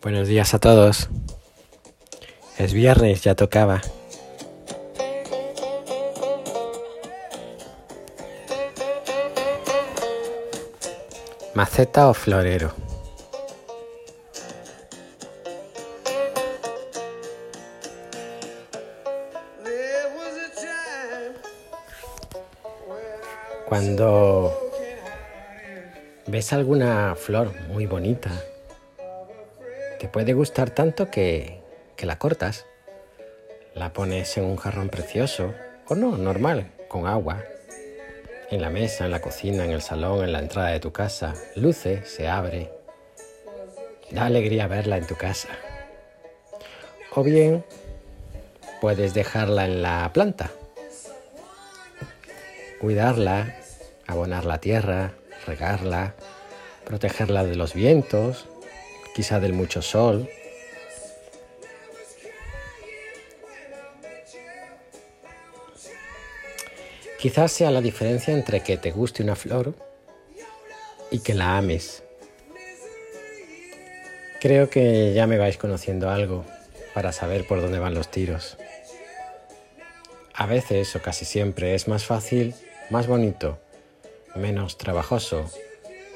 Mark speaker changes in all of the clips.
Speaker 1: Buenos días a todos. Es viernes, ya tocaba. ¿Maceta o florero? Cuando ves alguna flor muy bonita, te puede gustar tanto que, que la cortas, la pones en un jarrón precioso, o no, normal, con agua, en la mesa, en la cocina, en el salón, en la entrada de tu casa, luce, se abre, da alegría verla en tu casa. O bien puedes dejarla en la planta, cuidarla, abonar la tierra, regarla, protegerla de los vientos, quizá del mucho sol. Quizás sea la diferencia entre que te guste una flor y que la ames. Creo que ya me vais conociendo algo para saber por dónde van los tiros. A veces o casi siempre es más fácil, más bonito, menos trabajoso,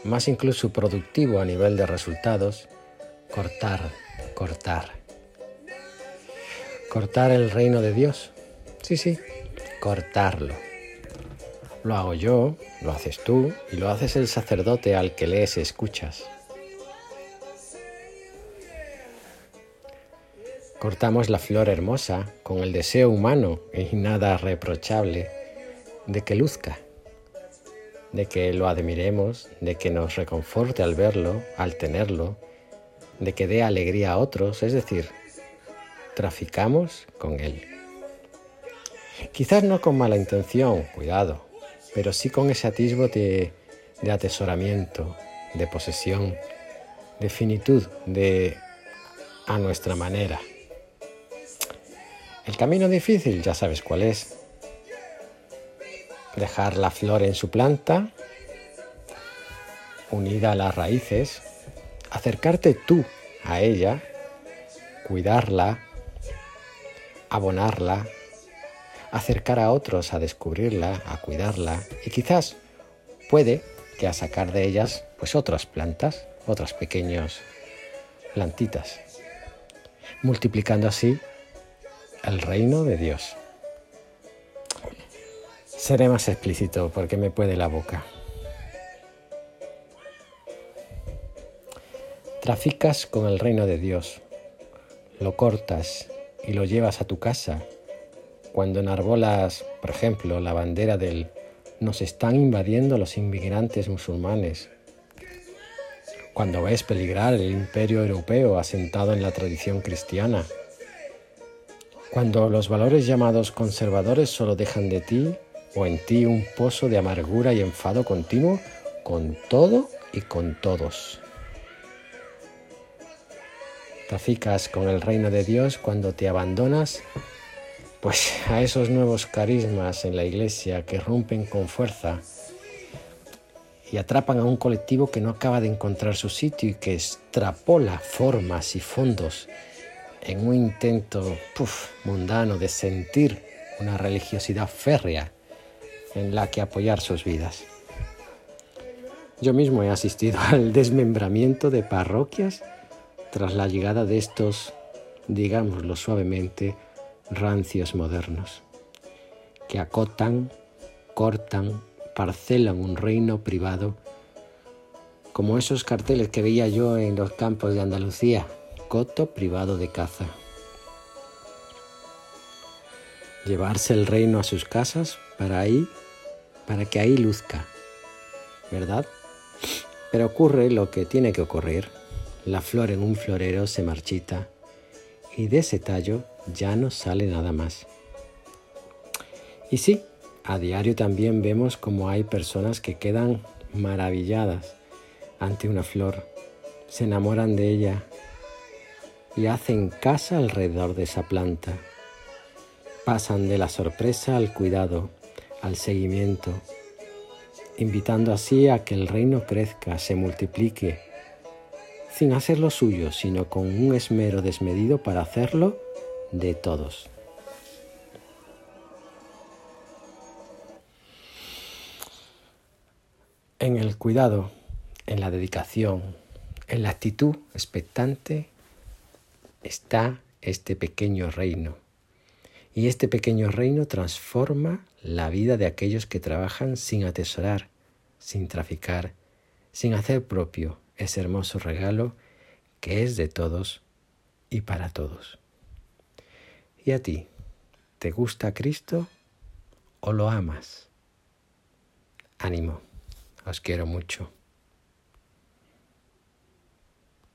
Speaker 1: más incluso productivo a nivel de resultados, cortar, cortar. Cortar el reino de Dios. Sí, sí, cortarlo. Lo hago yo, lo haces tú y lo haces el sacerdote al que lees y escuchas. Cortamos la flor hermosa con el deseo humano y nada reprochable de que luzca, de que lo admiremos, de que nos reconforte al verlo, al tenerlo, de que dé alegría a otros, es decir, traficamos con él. Quizás no con mala intención, cuidado, pero sí con ese atisbo de, de atesoramiento, de posesión, de finitud, de a nuestra manera. El camino difícil ya sabes cuál es. Dejar la flor en su planta, unida a las raíces, acercarte tú a ella, cuidarla, abonarla, acercar a otros a descubrirla, a cuidarla y quizás puede que a sacar de ellas pues otras plantas, otras pequeñas plantitas, multiplicando así el reino de Dios. Seré más explícito porque me puede la boca. Traficas con el reino de Dios, lo cortas y lo llevas a tu casa. Cuando enarbolas, por ejemplo, la bandera del nos están invadiendo los inmigrantes musulmanes. Cuando ves peligrar el imperio europeo asentado en la tradición cristiana. Cuando los valores llamados conservadores solo dejan de ti o en ti un pozo de amargura y enfado continuo con todo y con todos. Traficas con el reino de Dios cuando te abandonas pues a esos nuevos carismas en la iglesia que rompen con fuerza y atrapan a un colectivo que no acaba de encontrar su sitio y que extrapola formas y fondos en un intento mundano de sentir una religiosidad férrea en la que apoyar sus vidas. Yo mismo he asistido al desmembramiento de parroquias tras la llegada de estos, digámoslo suavemente, rancios modernos, que acotan, cortan, parcelan un reino privado, como esos carteles que veía yo en los campos de Andalucía, coto privado de caza. Llevarse el reino a sus casas para ahí, para que ahí luzca, ¿verdad? Pero ocurre lo que tiene que ocurrir. La flor en un florero se marchita y de ese tallo ya no sale nada más. Y sí, a diario también vemos como hay personas que quedan maravilladas ante una flor, se enamoran de ella y hacen casa alrededor de esa planta. Pasan de la sorpresa al cuidado, al seguimiento invitando así a que el reino crezca, se multiplique, sin hacer lo suyo, sino con un esmero desmedido para hacerlo de todos. En el cuidado, en la dedicación, en la actitud expectante está este pequeño reino. Y este pequeño reino transforma la vida de aquellos que trabajan sin atesorar, sin traficar, sin hacer propio ese hermoso regalo que es de todos y para todos. ¿Y a ti? ¿Te gusta Cristo o lo amas? Ánimo, os quiero mucho.